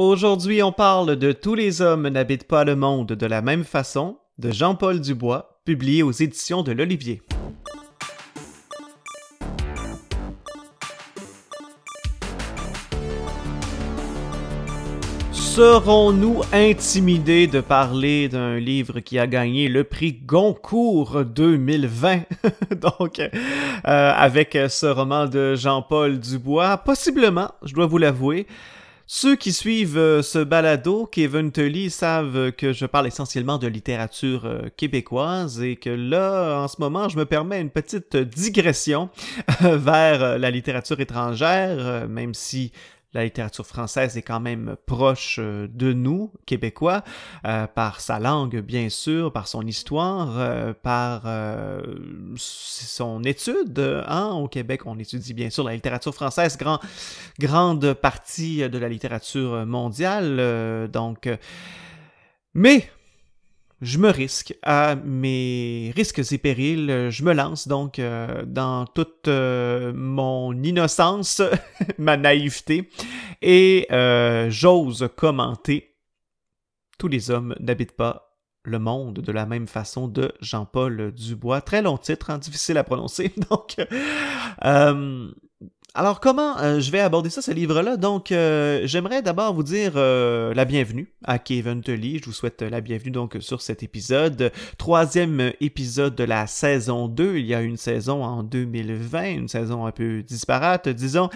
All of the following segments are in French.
Aujourd'hui, on parle de Tous les hommes n'habitent pas le monde de la même façon de Jean-Paul Dubois, publié aux éditions de l'Olivier. Serons-nous intimidés de parler d'un livre qui a gagné le prix Goncourt 2020? Donc, euh, avec ce roman de Jean-Paul Dubois, possiblement, je dois vous l'avouer. Ceux qui suivent euh, ce balado, Kevin Tully, savent que je parle essentiellement de littérature euh, québécoise et que là, en ce moment, je me permets une petite digression vers la littérature étrangère, même si la littérature française est quand même proche euh, de nous, Québécois, euh, par sa langue, bien sûr, par son histoire, euh, par son étude. Hein? Au Québec, on étudie bien sûr la littérature française, grand, grande partie de la littérature mondiale. donc, mais je me risque à mes risques et périls. Je me lance donc euh, dans toute euh, mon innocence, ma naïveté, et euh, j'ose commenter Tous les hommes n'habitent pas le monde de la même façon de Jean-Paul Dubois. Très long titre, hein, difficile à prononcer. Donc, alors, comment euh, je vais aborder ça, ce livre-là? Donc, euh, j'aimerais d'abord vous dire euh, la bienvenue à Kevin Tully. Je vous souhaite la bienvenue donc sur cet épisode. Troisième épisode de la saison 2. Il y a une saison en 2020, une saison un peu disparate, disons,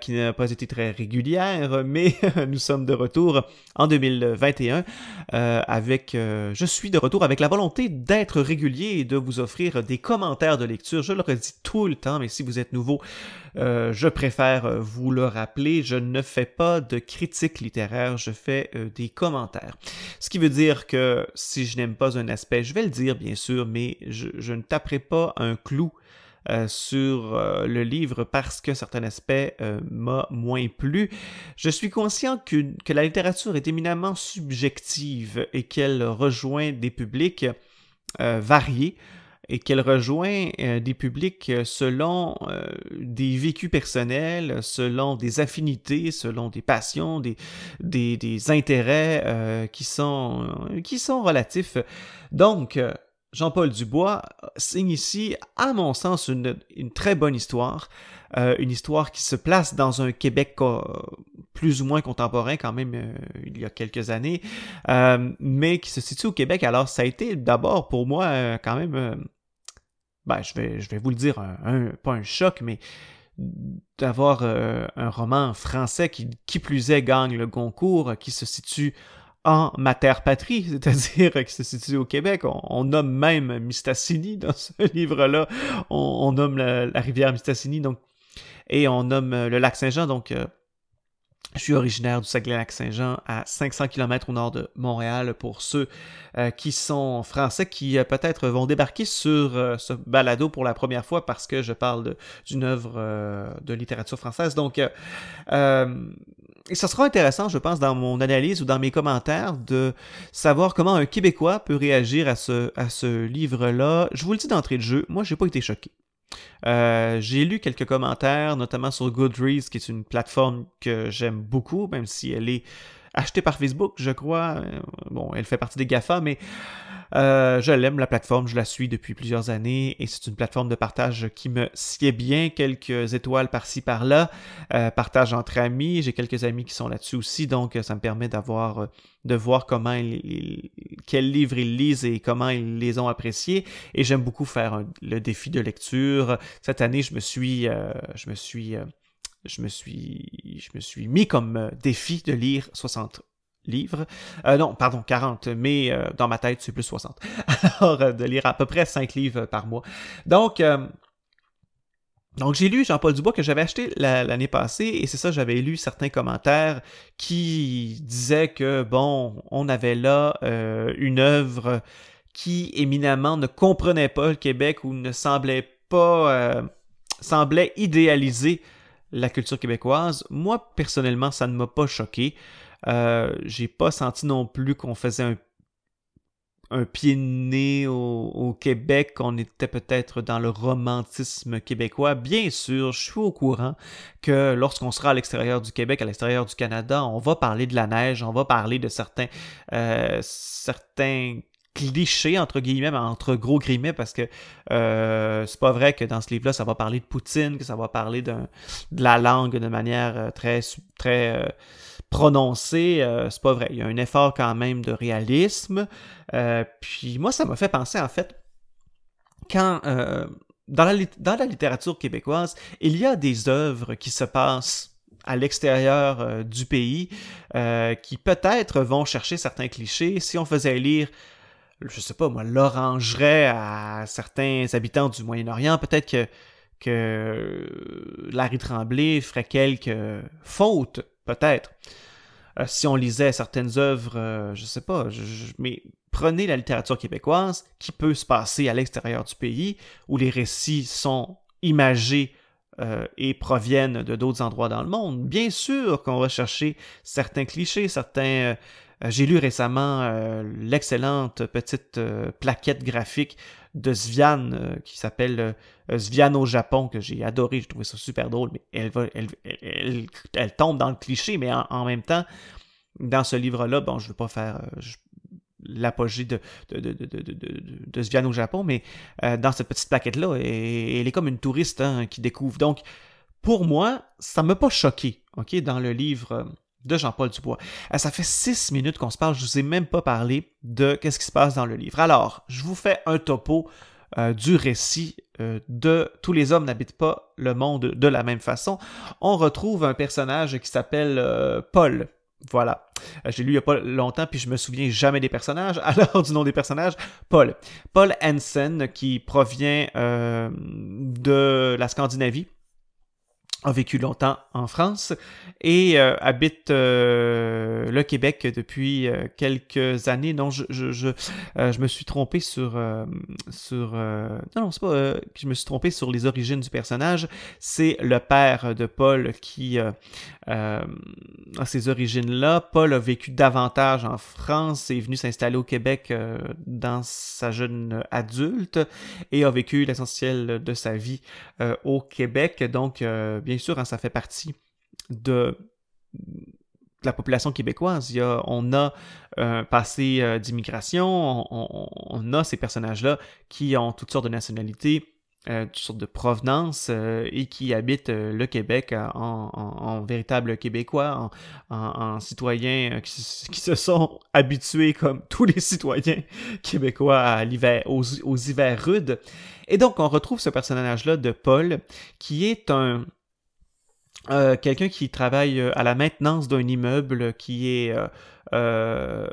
qui n'a pas été très régulière, mais nous sommes de retour en 2021 avec... je suis de retour avec la volonté d'être régulier et de vous offrir des commentaires de lecture. Je le redis tout le temps, mais si vous êtes nouveau, je préfère euh, vous le rappeler, je ne fais pas de critique littéraire, je fais euh, des commentaires. Ce qui veut dire que si je n'aime pas un aspect, je vais le dire bien sûr, mais je, ne taperai pas un clou sur le livre parce que certains aspects m'a moins plu. Je suis conscient que, la littérature est éminemment subjective et qu'elle rejoint des publics variés et qu'elle rejoint euh, des publics euh, selon euh, des vécus personnels, selon des affinités, selon des passions, des, des, des intérêts qui, sont, qui sont relatifs. Donc, Jean-Paul Dubois signe ici, à mon sens, une, une très bonne histoire, une histoire qui se place dans un Québec plus ou moins contemporain quand même il y a quelques années, mais qui se situe au Québec. Alors ça a été d'abord pour moi quand même ben, je vais, je vais vous le dire, un, pas un choc, mais d'avoir euh, un roman français qui, qui plus est, gagne le Goncourt, qui se situe en ma terre patrie, c'est-à-dire qui se situe au Québec. On, nomme même Mistassini dans ce livre-là. On, nomme la, rivière Mistassini, donc, et on nomme le lac Saint-Jean, donc euh, je suis originaire du Saguenay-Lac-Saint-Jean, à 500 km au nord de Montréal. Pour ceux euh, qui sont français, qui euh, peut-être vont débarquer sur euh, ce balado pour la première fois parce que je parle d'une œuvre de littérature française. Donc, et ça sera intéressant, je pense, dans mon analyse ou dans mes commentaires, de savoir comment un Québécois peut réagir à ce, à ce livre-là. Je vous le dis d'entrée de jeu, moi, j'ai pas été choqué. Euh, j'ai lu quelques commentaires, notamment sur Goodreads, qui est une plateforme que j'aime beaucoup, même si elle est achetée par Facebook, je crois. Euh, bon, elle fait partie des GAFA, mais euh, je l'aime, la plateforme, je la suis depuis plusieurs années et c'est une plateforme de partage qui me sied bien, quelques étoiles par-ci par-là, euh, partage entre amis, j'ai quelques amis qui sont là-dessus aussi, donc ça me permet d'avoir, de voir comment ils, quels livres ils lisent et comment ils les ont appréciés. Et j'aime beaucoup faire le défi de lecture. Cette année, je me suis, euh, je me suis je me suis, je me suis mis comme défi de lire 60 livres. Euh, non, pardon, 40, mais euh, dans ma tête, c'est plus 60. Alors, euh, de lire à peu près 5 livres par mois. Donc, j'ai lu Jean-Paul Dubois que j'avais acheté l'année passée, et c'est ça, j'avais lu certains commentaires qui disaient que, bon, on avait là une œuvre qui éminemment ne comprenait pas le Québec ou ne semblait pas, semblait idéaliser la culture québécoise. Moi, personnellement, ça ne m'a pas choqué. Euh, j'ai pas senti non plus qu'on faisait un un pied de nez au, Québec, on était peut-être dans le romantisme québécois. Bien sûr, je suis au courant que lorsqu'on sera à l'extérieur du Québec, à l'extérieur du Canada, on va parler de la neige, on va parler de certains, euh, certains clichés entre guillemets, entre gros guillemets, parce que euh, c'est pas vrai que dans ce livre-là, ça va parler de Poutine, que ça va parler de la langue de manière euh, très, très prononcé, euh, c'est pas vrai. Il y a un effort quand même de réalisme. Euh, puis moi, ça m'a fait penser en fait quand euh, dans, la, dans la littérature québécoise, il y a des œuvres qui se passent à l'extérieur du pays qui peut-être vont chercher certains clichés. Si on faisait lire je sais pas moi, l'orangerait à certains habitants du Moyen-Orient, peut-être que, que Larry Tremblay ferait quelques fautes, peut-être. Euh, si on lisait certaines œuvres, euh, je sais pas, mais prenez la littérature québécoise qui peut se passer à l'extérieur du pays, où les récits sont imagés euh, et proviennent de d'autres endroits dans le monde. Bien sûr qu'on va chercher certains clichés, certains euh, j'ai lu récemment l'excellente petite plaquette graphique de Svian qui s'appelle Svian au Japon que j'ai adoré, j'ai trouvé ça super drôle, mais elle, va, elle, tombe dans le cliché, mais en, même temps, dans ce livre-là, bon, je ne veux pas faire l'apogée de, de, de, Svian au Japon, mais dans cette petite plaquette-là, elle, est comme une touriste hein, qui découvre. Donc, pour moi, ça ne m'a pas choqué, ok, dans le livre de Jean-Paul Dubois. Euh, ça fait six minutes qu'on se parle, je vous ai même pas parlé de qu'est-ce qui se passe dans le livre. Alors, je vous fais un topo euh, du récit euh, de Tous les hommes n'habitent pas le monde de la même façon. On retrouve un personnage qui s'appelle Paul. Voilà. J'ai lu il n'y a pas longtemps, puis je me souviens jamais des personnages. Alors, du nom des personnages, Paul. Paul Hansen, qui provient de la Scandinavie a vécu longtemps en France et euh, habite euh, le Québec depuis euh, quelques années. Non, je, je, je, je me suis trompé sur... sur non, non, c'est pas je me suis trompé sur les origines du personnage. C'est le père de Paul qui a ces origines-là. Paul a vécu davantage en France et est venu s'installer au Québec dans sa jeune adulte et a vécu l'essentiel de sa vie au Québec. Donc, bien bien sûr, hein, ça fait partie de la population québécoise. Il y a, on a un euh, passé euh, d'immigration, on, a ces personnages-là qui ont toutes sortes de nationalités, euh, toutes sortes de provenances et qui habitent le Québec en, véritable Québécois, en, citoyens qui, se sont habitués, comme tous les citoyens québécois, à l'hiver, aux, aux hivers rudes. Et donc, on retrouve ce personnage-là de Paul, qui est un quelqu'un qui travaille euh, à la maintenance d'un immeuble qui est euh, euh,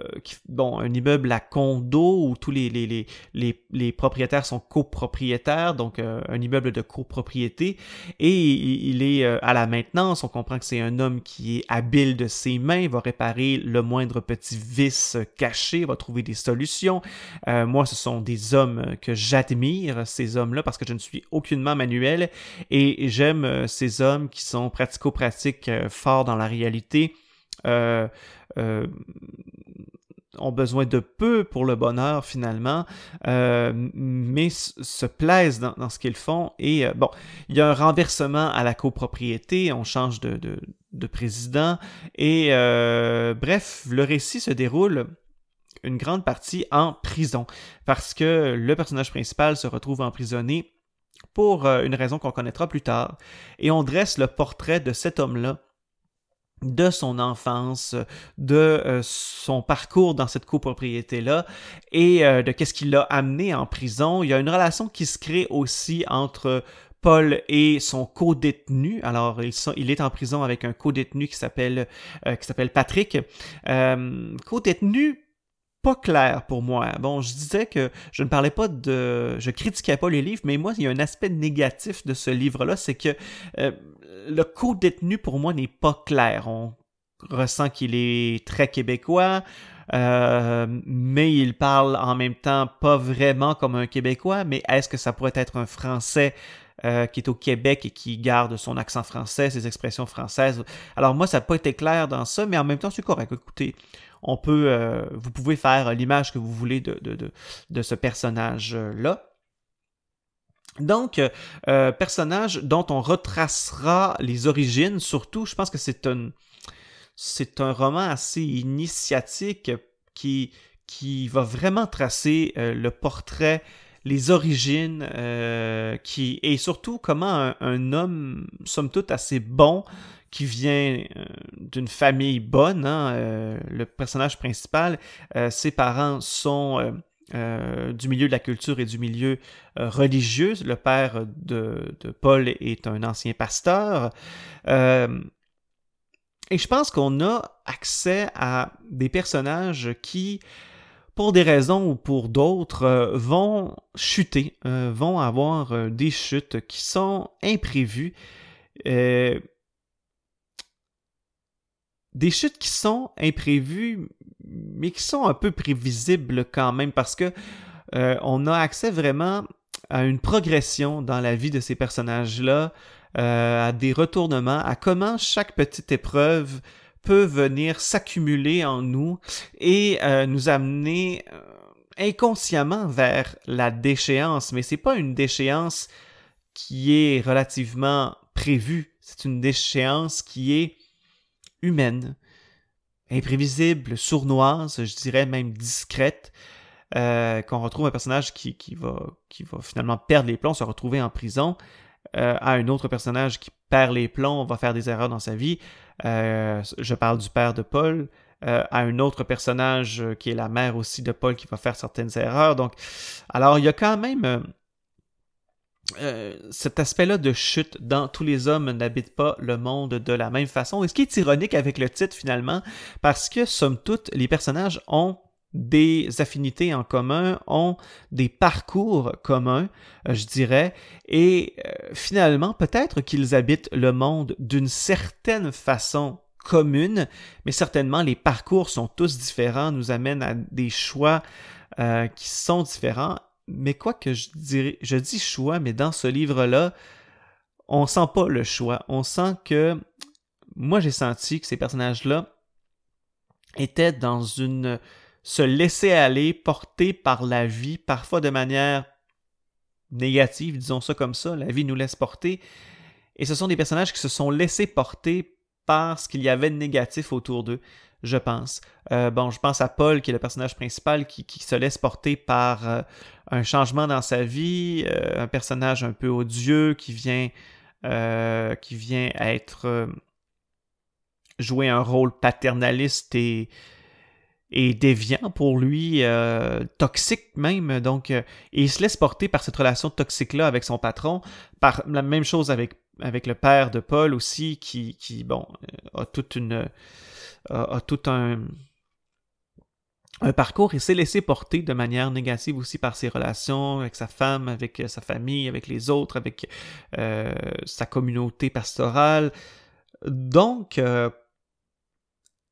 bon, un immeuble à condo où tous les, les, les, les, propriétaires sont copropriétaires, donc euh, un immeuble de copropriété, et il, est euh, à la maintenance. On comprend que c'est un homme qui est habile de ses mains, va réparer le moindre petit vice caché, va trouver des solutions. moi, ce sont des hommes que j'admire, ces hommes-là, parce que je ne suis aucunement manuel, et j'aime ces hommes qui sont pratico-pratiques forts dans la réalité. Euh, euh, ont besoin de peu pour le bonheur finalement, euh, mais se plaisent dans, ce qu'ils font. Et bon, il y a un renversement à la copropriété, on change de, de, président, et bref, le récit se déroule une grande partie en prison, parce que le personnage principal se retrouve emprisonné pour une raison qu'on connaîtra plus tard, et on dresse le portrait de cet homme-là de son enfance, de euh, son parcours dans cette copropriété-là et euh, de qu'est-ce qui l'a amené en prison. Il y a une relation qui se crée aussi entre Paul et son co-détenu. Alors, il est en prison avec un co-détenu qui s'appelle euh, qui s'appelle Patrick. co-détenu pas clair pour moi. Bon, je disais que je ne parlais pas de... Je critiquais pas les livres, mais moi, il y a un aspect négatif de ce livre-là, c'est que euh, le co-détenu, pour moi, n'est pas clair. On ressent qu'il est très québécois, euh, mais il parle en même temps pas vraiment comme un Québécois, mais est-ce que ça pourrait être un Français qui est au Québec et qui garde son accent français, ses expressions françaises? Alors moi, ça n'a pas été clair dans ça, mais en même temps, c'est correct. Écoutez, on peut, vous pouvez faire l'image que vous voulez de, de, de ce personnage-là. Donc, euh, personnage dont on retracera les origines, surtout, je pense que c'est un, c'est un roman assez initiatique qui, qui va vraiment tracer euh, le portrait, les origines, euh, qui, et surtout comment un, homme, somme toute, assez bon, qui vient d'une famille bonne, hein, le personnage principal, ses parents sont euh, du milieu de la culture et du milieu euh, religieux. Le père de, Paul est un ancien pasteur. Euh, et je pense qu'on a accès à des personnages qui, pour des raisons ou pour d'autres, vont chuter, vont avoir des chutes qui sont imprévues. des chutes qui sont imprévues, mais qui sont un peu prévisibles quand même parce que euh, on a accès vraiment à une progression dans la vie de ces personnages-là, euh, à des retournements, à comment chaque petite épreuve peut venir s'accumuler en nous et euh, nous amener inconsciemment vers la déchéance. Mais c'est pas une déchéance qui est relativement prévue, c'est une déchéance qui est humaine, imprévisible, sournoise, je dirais même discrète, euh, qu'on retrouve un personnage qui, qui, va, qui va finalement perdre les plombs, se retrouver en prison, euh, à un autre personnage qui perd les plombs, va faire des erreurs dans sa vie. Euh, je parle du père de Paul. à un autre personnage qui est la mère aussi de Paul qui va faire certaines erreurs. Donc, alors il y a quand même euh, cet aspect-là de chute dans tous les hommes n'habitent pas le monde de la même façon. Et ce qui est ironique avec le titre finalement, parce que somme toute, les personnages ont des affinités en commun, ont des parcours communs, euh, je dirais, et euh, finalement, peut-être qu'ils habitent le monde d'une certaine façon commune, mais certainement les parcours sont tous différents, nous amènent à des choix qui sont différents mais quoi que je dirais, je dis choix, mais dans ce livre-là, on sent pas le choix. On sent que, moi j'ai senti que ces personnages-là étaient dans une, se laisser aller, portés par la vie, parfois de manière négative, disons ça comme ça, la vie nous laisse porter. Et ce sont des personnages qui se sont laissés porter par ce qu'il y avait de négatif autour d'eux je pense. Euh, bon, je pense à Paul, qui est le personnage principal, qui, se laisse porter par euh, un changement dans sa vie, euh, un personnage un peu odieux qui vient, qui vient être jouer un rôle paternaliste et, et déviant pour lui, toxique même. Donc, et il se laisse porter par cette relation toxique-là avec son patron, par la même chose avec, avec le père de Paul aussi, qui, qui bon, a toute une a, tout un, parcours et s'est laissé porter de manière négative aussi par ses relations avec sa femme, avec euh, sa famille, avec les autres, avec euh, sa communauté pastorale. Donc, euh,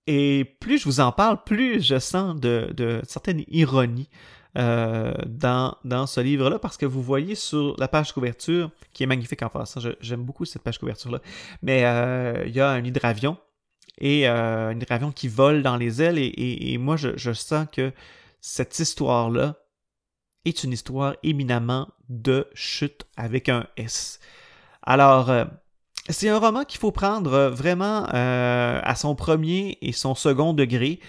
et plus je vous en parle, plus je sens de, de certaines ironies dans, dans ce livre-là, parce que vous voyez sur la page couverture, qui est magnifique en passant, j'aime beaucoup cette page couverture-là, mais il y a un hydravion et euh, un avion qui vole dans les ailes. Et, moi, je, sens que cette histoire-là est une histoire éminemment de chute avec un S. Alors, euh, c'est un roman qu'il faut prendre euh, vraiment à son premier et son second degré.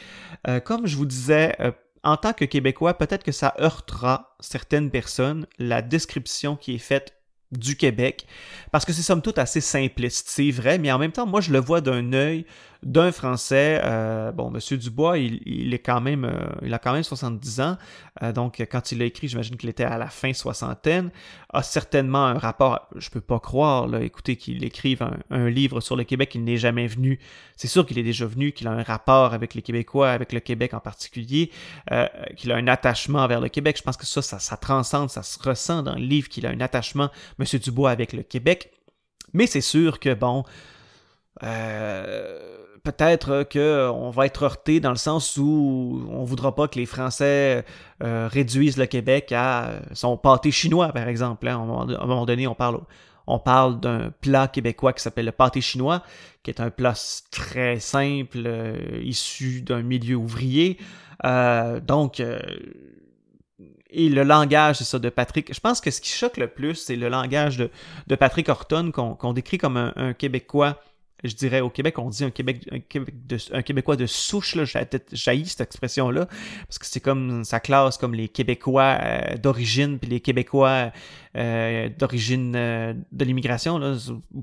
comme je vous disais, en tant que Québécois, peut-être que ça heurtera certaines personnes, la description qui est faite du Québec, parce que c'est somme toute assez simpliste, c'est vrai, mais en même temps, moi je le vois d'un œil d'un Français. Euh, bon, Monsieur Dubois, il, est quand même, euh, il a quand même 70 ans, euh, donc quand il l'a écrit, j'imagine qu'il était à la fin soixantaine, a certainement un rapport. Je peux pas croire, là, écoutez, qu'il écrive un, livre sur le Québec, il n'est jamais venu. C'est sûr qu'il est déjà venu, qu'il a un rapport avec les Québécois, avec le Québec en particulier, qu'il a un attachement vers le Québec. Je pense que ça, ça, transcende, ça se ressent dans le livre qu'il a un attachement, Monsieur Dubois, avec le Québec. Mais c'est sûr que bon. Peut-être qu'on va être heurté dans le sens où on voudra pas que les Français euh, réduisent le Québec à son pâté chinois, par exemple. Hein. À, un moment, donné, on parle, d'un plat québécois qui s'appelle le pâté chinois, qui est un plat très simple, euh, issu d'un milieu ouvrier. donc, et le langage, c'est ça, de Patrick. Je pense que ce qui choque le plus, c'est le langage de Patrick Horton, qu'on décrit comme un, Québécois. Je dirais au Québec, on dit un, Québec, un, Québécois de souche, là, jaillit cette expression-là, parce que c'est comme sa classe comme les Québécois euh, d'origine, puis les Québécois euh, d'origine euh, de l'immigration.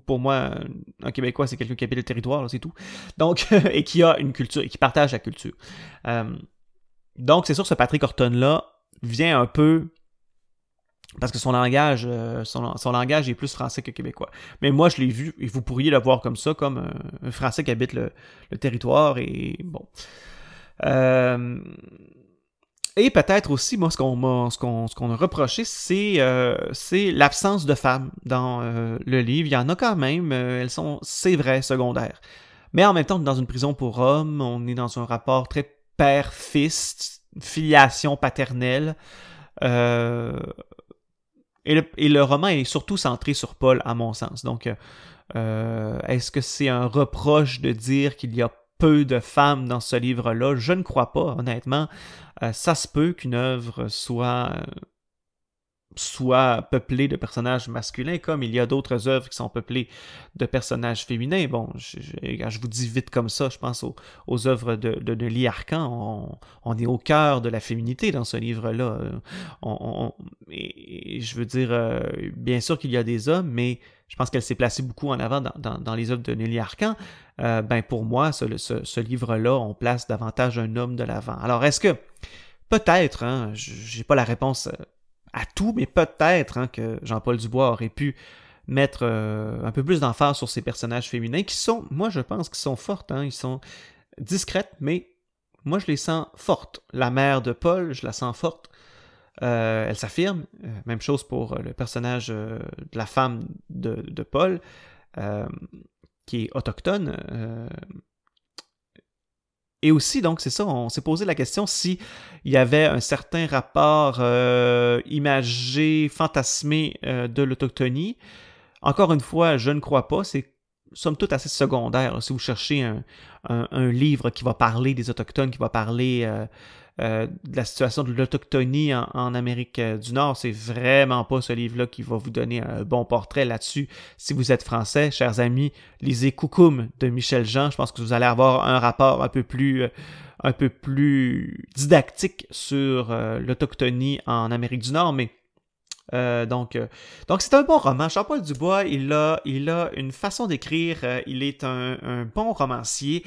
Pour moi, un Québécois, c'est quelqu'un qui habite le territoire, c'est tout. Donc, et qui a une culture, et qui partage la culture. donc, c'est sûr, ce Patrick Horton-là, vient un peu parce que son langage, euh, son, langage est plus français que québécois. Mais moi, je l'ai vu, et vous pourriez le voir comme ça, comme un, Français qui habite le, territoire, et bon. Euh, et peut-être aussi, moi, ce qu'on m'a, ce qu'on, a reproché, c'est, euh, c'est l'absence de femmes dans le livre. Il y en a quand même, elles sont, c'est vrai, secondaires. Mais en même temps, dans une prison pour hommes, on est dans un rapport très père-fils, filiation paternelle. Euh, et, le, roman est surtout centré sur Paul, à mon sens. Donc, euh, est-ce que c'est un reproche de dire qu'il y a peu de femmes dans ce livre-là? Je ne crois pas, honnêtement. Euh, ça se peut qu'une œuvre soit soit peuplé de personnages masculins, comme il y a d'autres œuvres qui sont peuplées de personnages féminins. Bon, je, vous dis vite comme ça, je pense aux, aux œuvres de, de, Arcan. On, est au cœur de la féminité dans ce livre-là. On, et, je veux dire, euh, bien sûr qu'il y a des hommes, mais je pense qu'elle s'est placée beaucoup en avant dans, dans, les œuvres de Nelly Arcan. Euh, ben pour moi, ce, livre-là, on place davantage un homme de l'avant. Alors, est-ce que peut-être, hein, j'ai pas la réponse euh, à tout, mais peut-être hein, que Jean-Paul Dubois aurait pu mettre euh, un peu plus d'emphase sur ces personnages féminins qui sont, moi je pense qu'ils sont fortes, hein, ils sont discrètes, mais moi je les sens fortes. La mère de Paul, je la sens forte. Euh, elle s'affirme. Euh, même chose pour le personnage de la femme de Paul, qui est autochtone. Et aussi, donc, c'est ça, on s'est posé la question si il y avait un certain rapport euh, imagé, fantasmé euh, de l'autochtonie. Encore une fois, je ne crois pas, c'est somme toute assez secondaire. Si vous cherchez un, un, livre qui va parler des Autochtones, qui va parler euh, de la situation de l'autochtonie en, Amérique euh, du Nord. C'est vraiment pas ce livre-là qui va vous donner un bon portrait là-dessus. Si vous êtes français, chers amis, lisez Coucoum de Michel Jean. Je pense que vous allez avoir un rapport un peu plus euh, un peu plus didactique sur l'autochtonie en Amérique du Nord, mais euh, donc, euh, donc c'est un bon roman. Jean-Paul Dubois, il a, il a une façon d'écrire. Euh, il est un, bon romancier.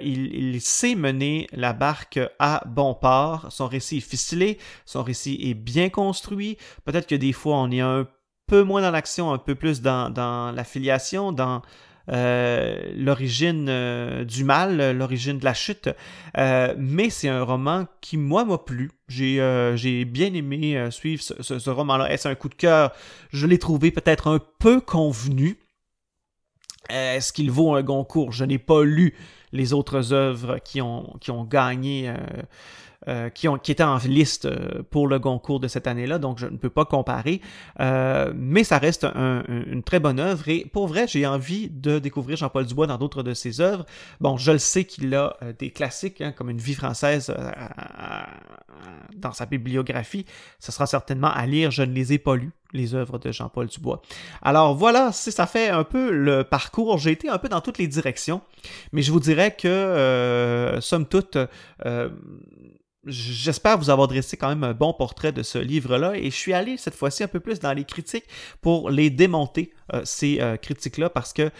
Il, sait mener la barque à bon port. Son récit est ficelé. Son récit est bien construit. Peut-être que des fois, on est un peu moins dans l'action, un peu plus dans, dans la filiation, dans euh, l'origine euh, du mal, l'origine de la chute. Euh, mais c'est un roman qui, moi, m'a plu. J'ai bien aimé suivre ce, roman-là. Est-ce un coup de cœur? Je l'ai trouvé peut-être un peu convenu. Est-ce qu'il vaut un Goncourt? Je n'ai pas lu les autres œuvres qui ont gagné euh, qui, ont, qui étaient en liste euh, pour le Goncourt de cette année-là, donc je ne peux pas comparer. Euh, mais ça reste une très bonne œuvre et pour vrai, j'ai envie de découvrir Jean-Paul Dubois dans d'autres de ses œuvres. Bon, je le sais qu'il a des classiques, hein, comme Une vie française dans sa bibliographie. Ce sera certainement à lire, je ne les ai pas lus les œuvres de Jean-Paul Dubois. Alors voilà, si ça fait un peu le parcours, j'ai été un peu dans toutes les directions, mais je vous dirais que, somme toute, J'espère vous avoir dressé quand même un bon portrait de ce livre-là et je suis allé cette fois-ci un peu plus dans les critiques pour les démonter, euh, ces euh, critiques-là, parce que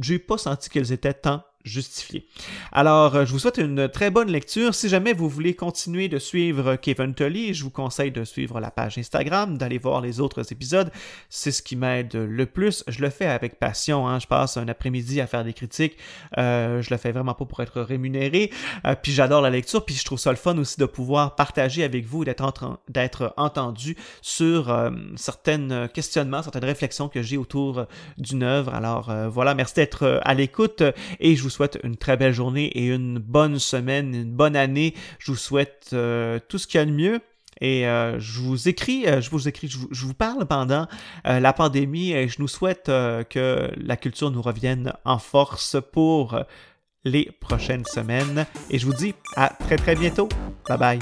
je n'ai pas senti qu'elles étaient tant justifié. Alors, euh, je vous souhaite une très bonne lecture. Si jamais vous voulez continuer de suivre Kevin Tully, je vous conseille de suivre la page Instagram, d'aller voir les autres épisodes. C'est ce qui m'aide le plus. Je le fais avec passion. Hein. Je passe un après-midi à faire des critiques. Euh, je le fais vraiment pas pour être rémunéré. Euh, puis j'adore la lecture. Puis je trouve ça le fun aussi de pouvoir partager avec vous, d'être entendu sur certains questionnements, certaines réflexions que j'ai autour d'une œuvre. Alors voilà, merci d'être à l'écoute et je vous souhaite une très belle journée et une bonne semaine, une bonne année. Je vous souhaite euh, tout ce qu'il y a de mieux. Et je vous écris, je vous écris, je vous, parle pendant la pandémie et je nous souhaite que la culture nous revienne en force pour les prochaines semaines. Et je vous dis à très très bientôt. Bye bye.